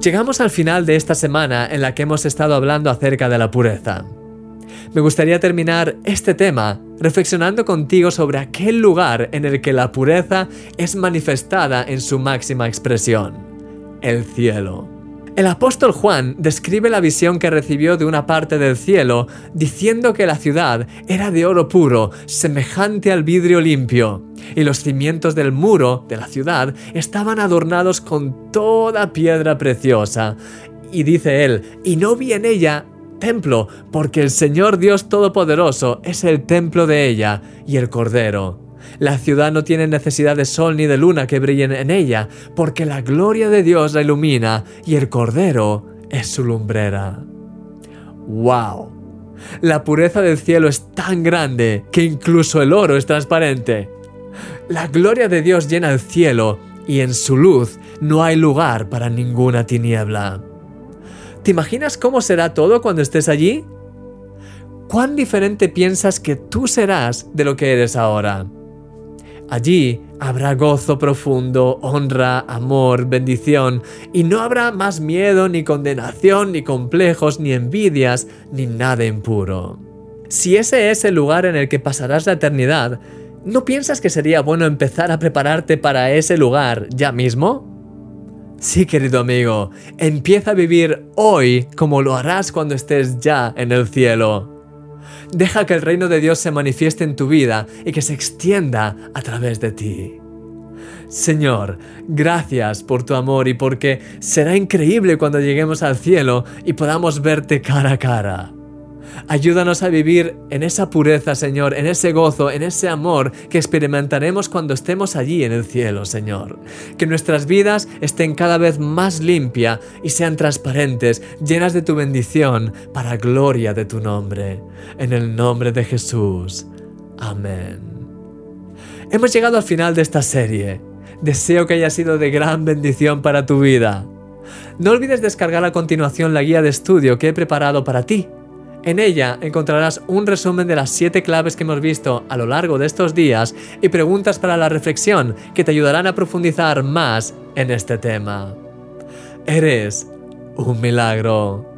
Llegamos al final de esta semana en la que hemos estado hablando acerca de la pureza. Me gustaría terminar este tema reflexionando contigo sobre aquel lugar en el que la pureza es manifestada en su máxima expresión, el cielo. El apóstol Juan describe la visión que recibió de una parte del cielo, diciendo que la ciudad era de oro puro, semejante al vidrio limpio, y los cimientos del muro de la ciudad estaban adornados con toda piedra preciosa. Y dice él, y no vi en ella templo, porque el Señor Dios Todopoderoso es el templo de ella y el Cordero. La ciudad no tiene necesidad de sol ni de luna que brillen en ella, porque la gloria de Dios la ilumina y el Cordero es su lumbrera. ¡Wow! La pureza del cielo es tan grande que incluso el oro es transparente. La gloria de Dios llena el cielo y en su luz no hay lugar para ninguna tiniebla. ¿Te imaginas cómo será todo cuando estés allí? ¿Cuán diferente piensas que tú serás de lo que eres ahora? Allí habrá gozo profundo, honra, amor, bendición, y no habrá más miedo, ni condenación, ni complejos, ni envidias, ni nada impuro. Si ese es el lugar en el que pasarás la eternidad, ¿no piensas que sería bueno empezar a prepararte para ese lugar ya mismo? Sí, querido amigo, empieza a vivir hoy como lo harás cuando estés ya en el cielo. Deja que el reino de Dios se manifieste en tu vida y que se extienda a través de ti. Señor, gracias por tu amor y porque será increíble cuando lleguemos al cielo y podamos verte cara a cara. Ayúdanos a vivir en esa pureza, Señor, en ese gozo, en ese amor que experimentaremos cuando estemos allí en el cielo, Señor. Que nuestras vidas estén cada vez más limpias y sean transparentes, llenas de tu bendición, para gloria de tu nombre. En el nombre de Jesús. Amén. Hemos llegado al final de esta serie. Deseo que haya sido de gran bendición para tu vida. No olvides descargar a continuación la guía de estudio que he preparado para ti en ella encontrarás un resumen de las 7 claves que hemos visto a lo largo de estos días y preguntas para la reflexión que te ayudarán a profundizar más en este tema. Eres un milagro.